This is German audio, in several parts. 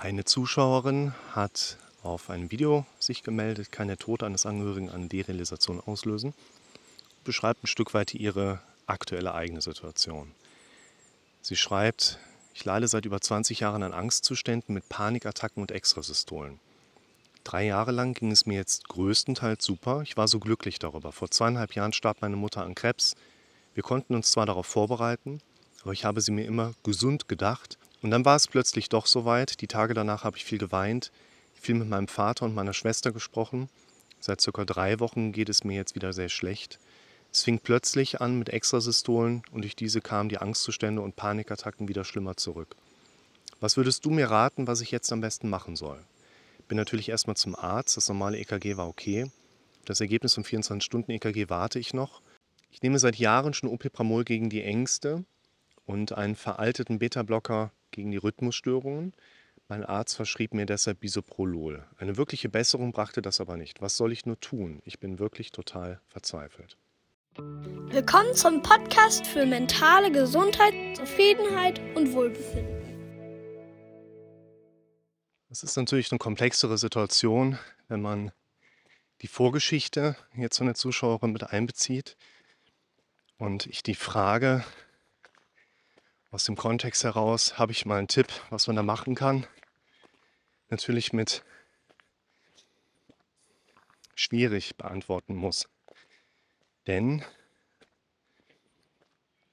Eine Zuschauerin hat auf einem Video sich gemeldet, kann der Tod eines Angehörigen eine Derealisation auslösen. Beschreibt ein Stück weit ihre aktuelle eigene Situation. Sie schreibt, ich leide seit über 20 Jahren an Angstzuständen mit Panikattacken und Extrasystolen. Drei Jahre lang ging es mir jetzt größtenteils super. Ich war so glücklich darüber. Vor zweieinhalb Jahren starb meine Mutter an Krebs. Wir konnten uns zwar darauf vorbereiten, aber ich habe sie mir immer gesund gedacht und dann war es plötzlich doch soweit. Die Tage danach habe ich viel geweint, viel mit meinem Vater und meiner Schwester gesprochen. Seit circa drei Wochen geht es mir jetzt wieder sehr schlecht. Es fing plötzlich an mit Extrasystolen und durch diese kamen die Angstzustände und Panikattacken wieder schlimmer zurück. Was würdest du mir raten, was ich jetzt am besten machen soll? Bin natürlich erstmal zum Arzt, das normale EKG war okay. Das Ergebnis vom 24-Stunden-EKG warte ich noch. Ich nehme seit Jahren schon Opipramol gegen die Ängste und einen veralteten Beta-Blocker gegen die Rhythmusstörungen. Mein Arzt verschrieb mir deshalb Bisoprolol. Eine wirkliche Besserung brachte das aber nicht. Was soll ich nur tun? Ich bin wirklich total verzweifelt. Willkommen zum Podcast für mentale Gesundheit, Zufriedenheit und Wohlbefinden. Das ist natürlich eine komplexere Situation, wenn man die Vorgeschichte jetzt von der Zuschauerin mit einbezieht und ich die Frage aus dem Kontext heraus habe ich mal einen Tipp, was man da machen kann. Natürlich mit schwierig beantworten muss. Denn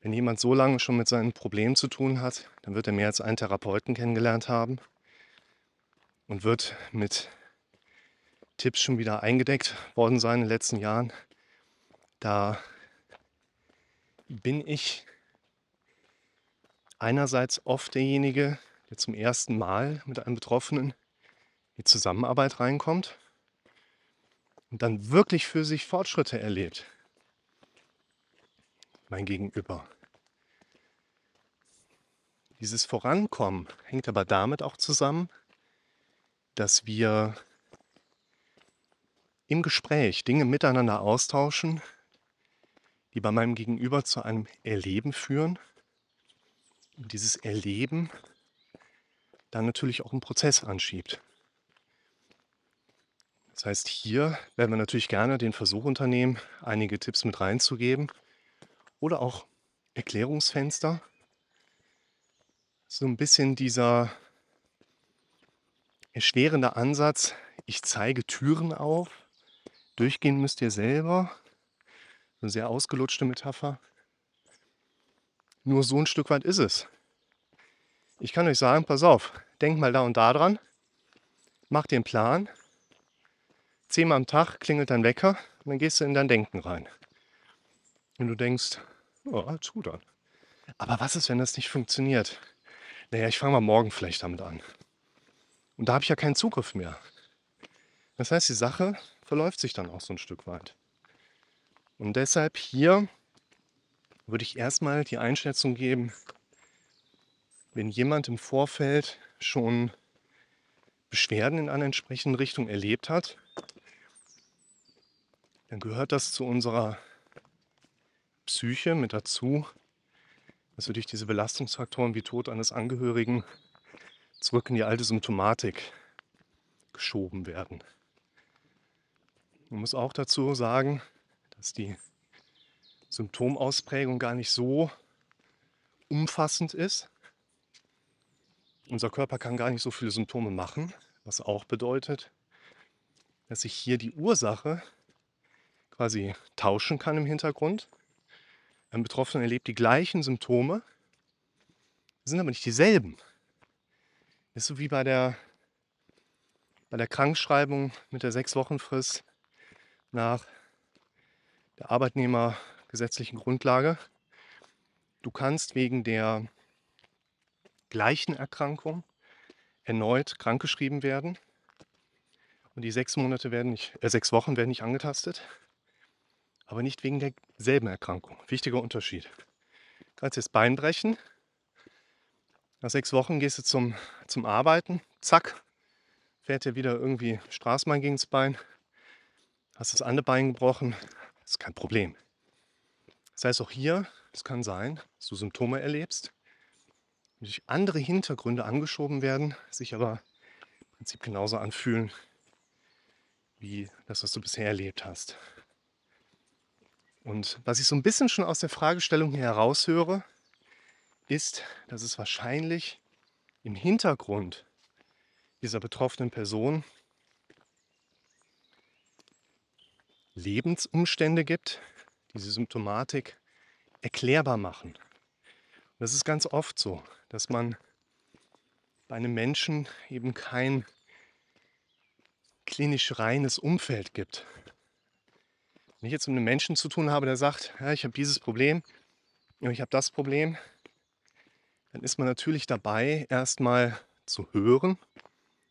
wenn jemand so lange schon mit seinen Problemen zu tun hat, dann wird er mehr als einen Therapeuten kennengelernt haben und wird mit Tipps schon wieder eingedeckt worden sein in den letzten Jahren. Da bin ich einerseits oft derjenige, der zum ersten Mal mit einem Betroffenen in die Zusammenarbeit reinkommt und dann wirklich für sich Fortschritte erlebt. Mein Gegenüber. Dieses Vorankommen hängt aber damit auch zusammen, dass wir im Gespräch Dinge miteinander austauschen, die bei meinem Gegenüber zu einem Erleben führen und dieses Erleben dann natürlich auch einen Prozess anschiebt. Das heißt, hier werden wir natürlich gerne den Versuch unternehmen, einige Tipps mit reinzugeben oder auch Erklärungsfenster. So ein bisschen dieser erschwerende Ansatz, ich zeige Türen auf, durchgehen müsst ihr selber. Eine sehr ausgelutschte Metapher. Nur so ein Stück weit ist es. Ich kann euch sagen, pass auf, denkt mal da und da dran, mach den Plan. Zehnmal am Tag klingelt dein Wecker und dann gehst du in dein Denken rein. Und du denkst, oh, alles gut an. Aber was ist, wenn das nicht funktioniert? Naja, ich fange mal morgen vielleicht damit an. Und da habe ich ja keinen Zugriff mehr. Das heißt, die Sache verläuft sich dann auch so ein Stück weit. Und deshalb hier würde ich erstmal die Einschätzung geben, wenn jemand im Vorfeld schon Beschwerden in einer entsprechenden Richtung erlebt hat, dann gehört das zu unserer Psyche mit dazu, dass wir durch diese Belastungsfaktoren wie Tod eines Angehörigen zurück in die alte Symptomatik geschoben werden. Man muss auch dazu sagen, dass die Symptomausprägung gar nicht so umfassend ist. Unser Körper kann gar nicht so viele Symptome machen, was auch bedeutet, dass sich hier die Ursache quasi tauschen kann im Hintergrund. Ein Betroffener erlebt die gleichen Symptome, sind aber nicht dieselben. Das ist so wie bei der, bei der Krankschreibung mit der Sechs-Wochen-Frist nach der Arbeitnehmer gesetzlichen Grundlage. Du kannst wegen der gleichen Erkrankung erneut krankgeschrieben werden. Und die sechs Monate werden nicht, äh, sechs Wochen werden nicht angetastet, aber nicht wegen derselben Erkrankung. Wichtiger Unterschied. Du kannst jetzt Bein brechen. Nach sechs Wochen gehst du zum, zum Arbeiten, zack, fährt dir wieder irgendwie Straßenbahn gegen das Bein, hast das andere Bein gebrochen, das ist kein Problem. Das heißt auch hier, es kann sein, dass du Symptome erlebst, durch andere Hintergründe angeschoben werden, sich aber Prinzip genauso anfühlen wie das, was du bisher erlebt hast. Und was ich so ein bisschen schon aus der Fragestellung hier heraushöre, ist, dass es wahrscheinlich im Hintergrund dieser betroffenen Person Lebensumstände gibt, diese Symptomatik erklärbar machen. Und das ist ganz oft so, dass man bei einem Menschen eben kein klinisch reines Umfeld gibt. Wenn ich jetzt mit einem Menschen zu tun habe, der sagt, ja, ich habe dieses Problem, ich habe das Problem, dann ist man natürlich dabei, erstmal zu hören,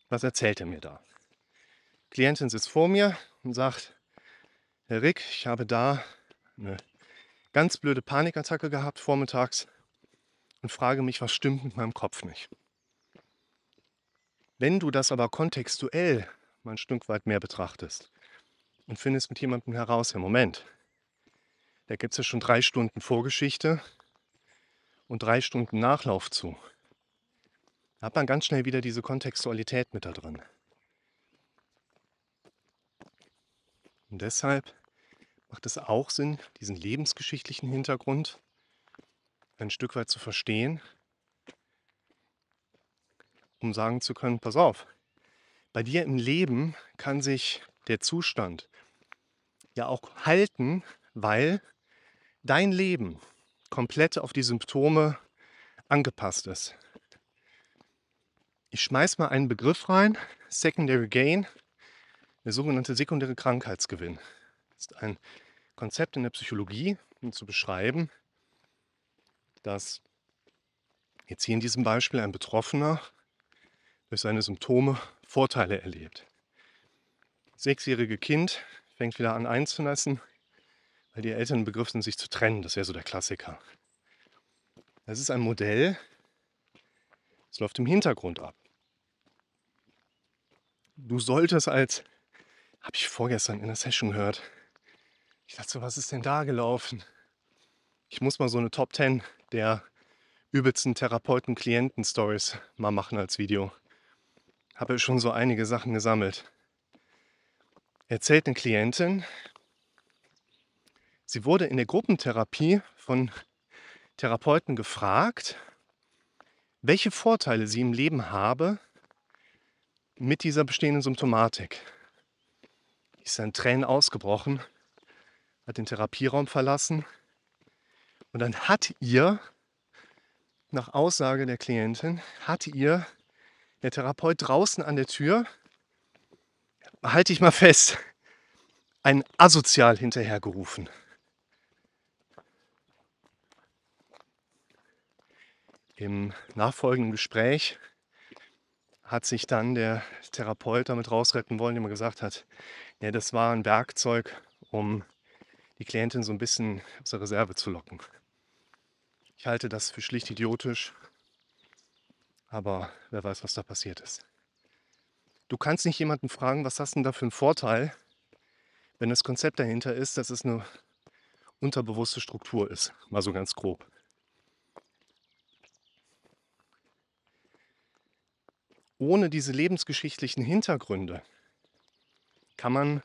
was erzählt er mir da. Die Klientin sitzt vor mir und sagt, Herr Rick, ich habe da eine ganz blöde Panikattacke gehabt vormittags und frage mich, was stimmt mit meinem Kopf nicht. Wenn du das aber kontextuell mal ein Stück weit mehr betrachtest und findest mit jemandem heraus, im Moment, da gibt es ja schon drei Stunden Vorgeschichte und drei Stunden Nachlauf zu. Da hat man ganz schnell wieder diese Kontextualität mit da drin. Und deshalb macht es auch Sinn, diesen lebensgeschichtlichen Hintergrund ein Stück weit zu verstehen, um sagen zu können, pass auf, bei dir im Leben kann sich der Zustand ja auch halten, weil dein Leben komplett auf die Symptome angepasst ist. Ich schmeiß mal einen Begriff rein, Secondary Gain, der sogenannte sekundäre Krankheitsgewinn. Das ist ein Konzept in der Psychologie, um zu beschreiben, dass jetzt hier in diesem Beispiel ein Betroffener durch seine Symptome Vorteile erlebt. Das sechsjährige Kind fängt wieder an einzunässen, weil die Eltern im Begriff sind, sich zu trennen. Das wäre so der Klassiker. Das ist ein Modell, das läuft im Hintergrund ab. Du solltest als, habe ich vorgestern in der Session gehört, ich dachte so, was ist denn da gelaufen? Ich muss mal so eine Top 10 der übelsten Therapeuten-Klienten-Stories mal machen als Video. Habe schon so einige Sachen gesammelt. Erzählt eine Klientin, sie wurde in der Gruppentherapie von Therapeuten gefragt, welche Vorteile sie im Leben habe mit dieser bestehenden Symptomatik. Ist ein Tränen ausgebrochen, hat den Therapieraum verlassen und dann hat ihr, nach Aussage der Klientin, hat ihr der Therapeut draußen an der Tür, halte ich mal fest, ein Asozial hinterhergerufen. Im nachfolgenden Gespräch hat sich dann der Therapeut damit rausretten wollen, indem er gesagt hat, ja, das war ein Werkzeug, um die Klientin so ein bisschen aus der Reserve zu locken. Ich halte das für schlicht idiotisch, aber wer weiß, was da passiert ist. Du kannst nicht jemanden fragen, was hast du denn da für einen Vorteil, wenn das Konzept dahinter ist, dass es eine unterbewusste Struktur ist, mal so ganz grob. Ohne diese lebensgeschichtlichen Hintergründe kann man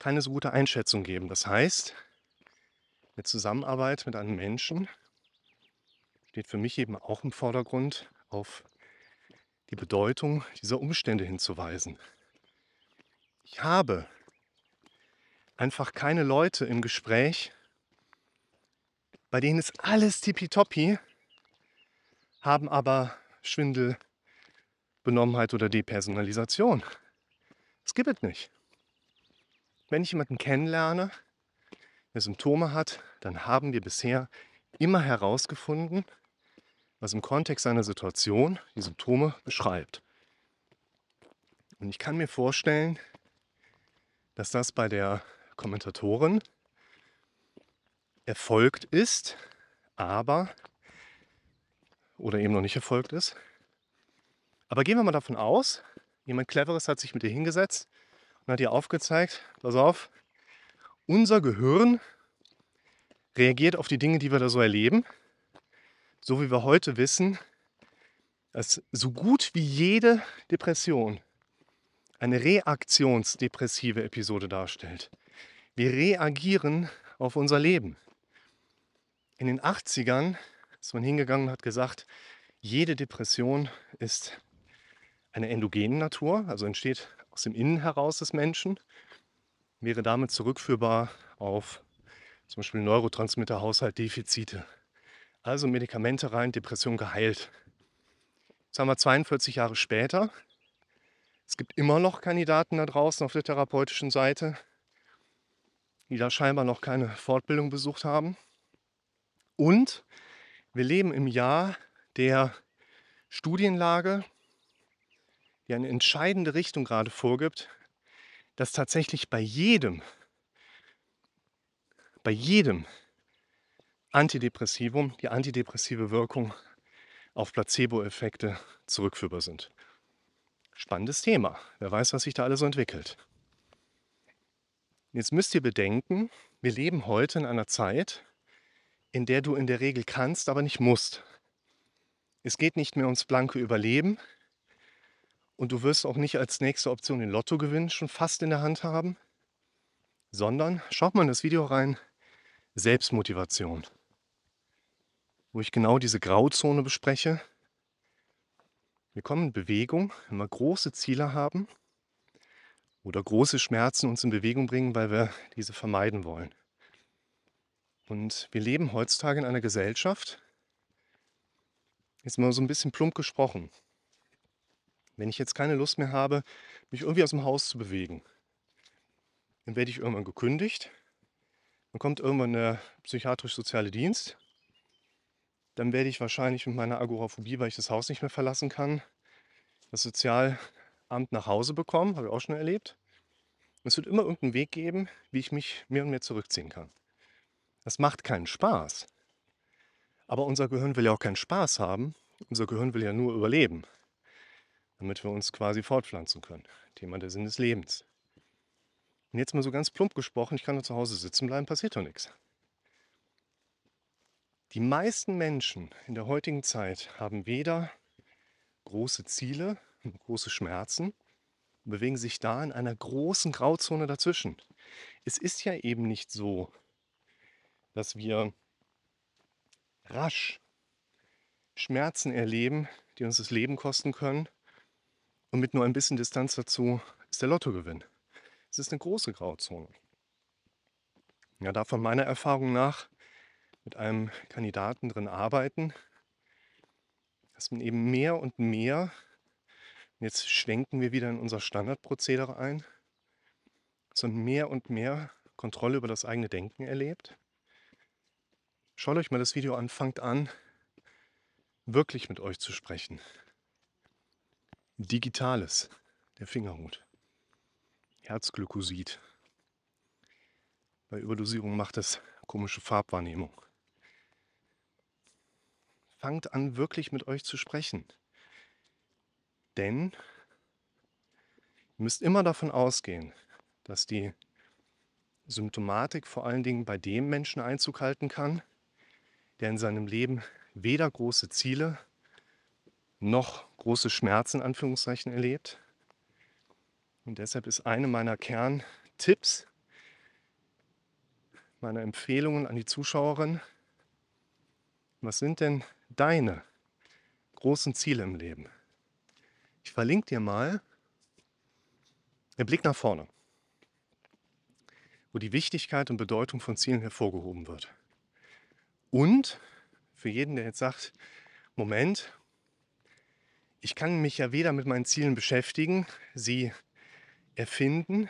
keine so gute Einschätzung geben. Das heißt, eine Zusammenarbeit mit einem Menschen steht für mich eben auch im Vordergrund, auf die Bedeutung dieser Umstände hinzuweisen. Ich habe einfach keine Leute im Gespräch, bei denen ist alles tippitoppi, haben aber Schwindel, Benommenheit oder Depersonalisation. Das gibt es nicht. Wenn ich jemanden kennenlerne, der Symptome hat, dann haben wir bisher immer herausgefunden, was im Kontext seiner Situation die Symptome beschreibt. Und ich kann mir vorstellen, dass das bei der Kommentatorin erfolgt ist, aber oder eben noch nicht erfolgt ist. Aber gehen wir mal davon aus, jemand Cleveres hat sich mit dir hingesetzt und hat dir aufgezeigt, pass auf, unser Gehirn reagiert auf die Dinge, die wir da so erleben so wie wir heute wissen, dass so gut wie jede Depression eine reaktionsdepressive Episode darstellt. Wir reagieren auf unser Leben. In den 80ern ist man hingegangen und hat gesagt, jede Depression ist eine endogene Natur, also entsteht aus dem Innen heraus des Menschen, wäre damit zurückführbar auf zum Beispiel Neurotransmitterhaushaltdefizite. Also Medikamente rein, Depression geheilt. Jetzt haben wir 42 Jahre später. Es gibt immer noch Kandidaten da draußen auf der therapeutischen Seite, die da scheinbar noch keine Fortbildung besucht haben. Und wir leben im Jahr der Studienlage, die eine entscheidende Richtung gerade vorgibt, dass tatsächlich bei jedem, bei jedem Antidepressivum die antidepressive Wirkung auf Placebo-Effekte zurückführbar sind. Spannendes Thema. Wer weiß, was sich da alles so entwickelt. Jetzt müsst ihr bedenken, wir leben heute in einer Zeit, in der du in der Regel kannst, aber nicht musst. Es geht nicht mehr ums blanke Überleben und du wirst auch nicht als nächste Option den Lottogewinn schon fast in der Hand haben, sondern schaut mal in das Video rein, Selbstmotivation, wo ich genau diese Grauzone bespreche. Wir kommen in Bewegung, wenn wir große Ziele haben oder große Schmerzen uns in Bewegung bringen, weil wir diese vermeiden wollen. Und wir leben heutzutage in einer Gesellschaft, jetzt mal so ein bisschen plump gesprochen, wenn ich jetzt keine Lust mehr habe, mich irgendwie aus dem Haus zu bewegen, dann werde ich irgendwann gekündigt, dann kommt irgendwann der psychiatrisch-soziale Dienst, dann werde ich wahrscheinlich mit meiner Agoraphobie, weil ich das Haus nicht mehr verlassen kann, das Sozialamt nach Hause bekommen, habe ich auch schon erlebt. Es wird immer irgendeinen Weg geben, wie ich mich mehr und mehr zurückziehen kann. Das macht keinen Spaß. Aber unser Gehirn will ja auch keinen Spaß haben. Unser Gehirn will ja nur überleben, damit wir uns quasi fortpflanzen können. Thema der Sinn des Lebens. Und jetzt mal so ganz plump gesprochen, ich kann nur zu Hause sitzen bleiben, passiert doch nichts. Die meisten Menschen in der heutigen Zeit haben weder große Ziele, große Schmerzen, bewegen sich da in einer großen Grauzone dazwischen. Es ist ja eben nicht so, dass wir rasch Schmerzen erleben, die uns das Leben kosten können. Und mit nur ein bisschen Distanz dazu ist der Lottogewinn. Es ist eine große Grauzone. Ja, da von meiner Erfahrung nach mit einem Kandidaten drin arbeiten, dass man eben mehr und mehr, jetzt schwenken wir wieder in unser Standardprozedere ein, sondern mehr und mehr Kontrolle über das eigene Denken erlebt Schaut euch mal das Video an, fangt an, wirklich mit euch zu sprechen. Digitales, der Fingerhut. Herzglykosid. Bei Überdosierung macht es komische Farbwahrnehmung. Fangt an, wirklich mit euch zu sprechen. Denn ihr müsst immer davon ausgehen, dass die Symptomatik vor allen Dingen bei dem Menschen Einzug halten kann, der in seinem Leben weder große Ziele noch große Schmerzen in Anführungszeichen erlebt. Und deshalb ist eine meiner Kerntipps, meine Empfehlungen an die Zuschauerin, was sind denn deine großen Ziele im Leben? Ich verlinke dir mal den Blick nach vorne, wo die Wichtigkeit und Bedeutung von Zielen hervorgehoben wird. Und für jeden, der jetzt sagt, Moment, ich kann mich ja weder mit meinen Zielen beschäftigen, sie erfinden,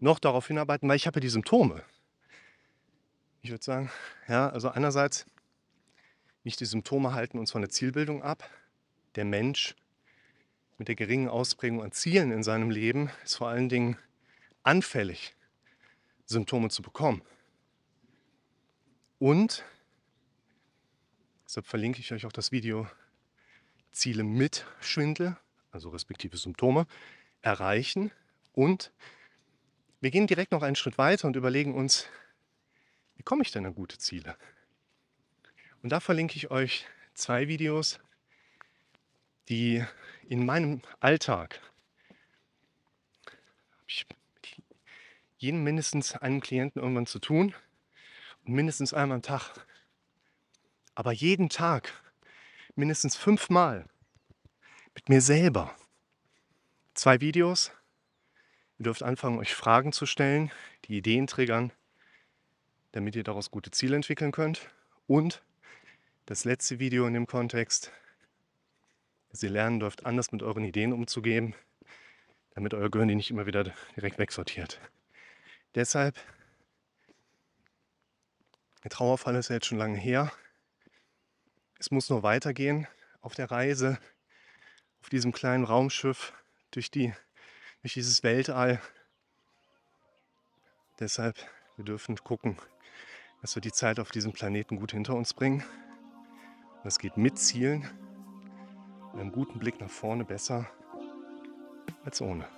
noch darauf hinarbeiten, weil ich habe ja die Symptome. Ich würde sagen, ja, also einerseits nicht die Symptome halten uns von der Zielbildung ab. Der Mensch mit der geringen Ausprägung an Zielen in seinem Leben ist vor allen Dingen anfällig, Symptome zu bekommen. Und, deshalb verlinke ich euch auch das Video Ziele mit Schwindel, also respektive Symptome, erreichen. Und wir gehen direkt noch einen Schritt weiter und überlegen uns, wie komme ich denn an gute Ziele? Und da verlinke ich euch zwei Videos, die in meinem Alltag habe ich mit jedem mindestens einem Klienten irgendwann zu tun und mindestens einmal am Tag. Aber jeden Tag mindestens fünfmal mit mir selber. Zwei Videos. Ihr dürft anfangen, euch Fragen zu stellen, die Ideen triggern, damit ihr daraus gute Ziele entwickeln könnt. Und das letzte Video in dem Kontext, dass ihr lernen dürft, anders mit euren Ideen umzugehen, damit euer Gehirn die nicht immer wieder direkt wegsortiert. Deshalb, der Trauerfall ist ja jetzt schon lange her. Es muss nur weitergehen auf der Reise, auf diesem kleinen Raumschiff durch, die, durch dieses Weltall. Deshalb, wir dürfen gucken, dass wir die Zeit auf diesem Planeten gut hinter uns bringen. Das geht mit Zielen, mit einem guten Blick nach vorne besser als ohne.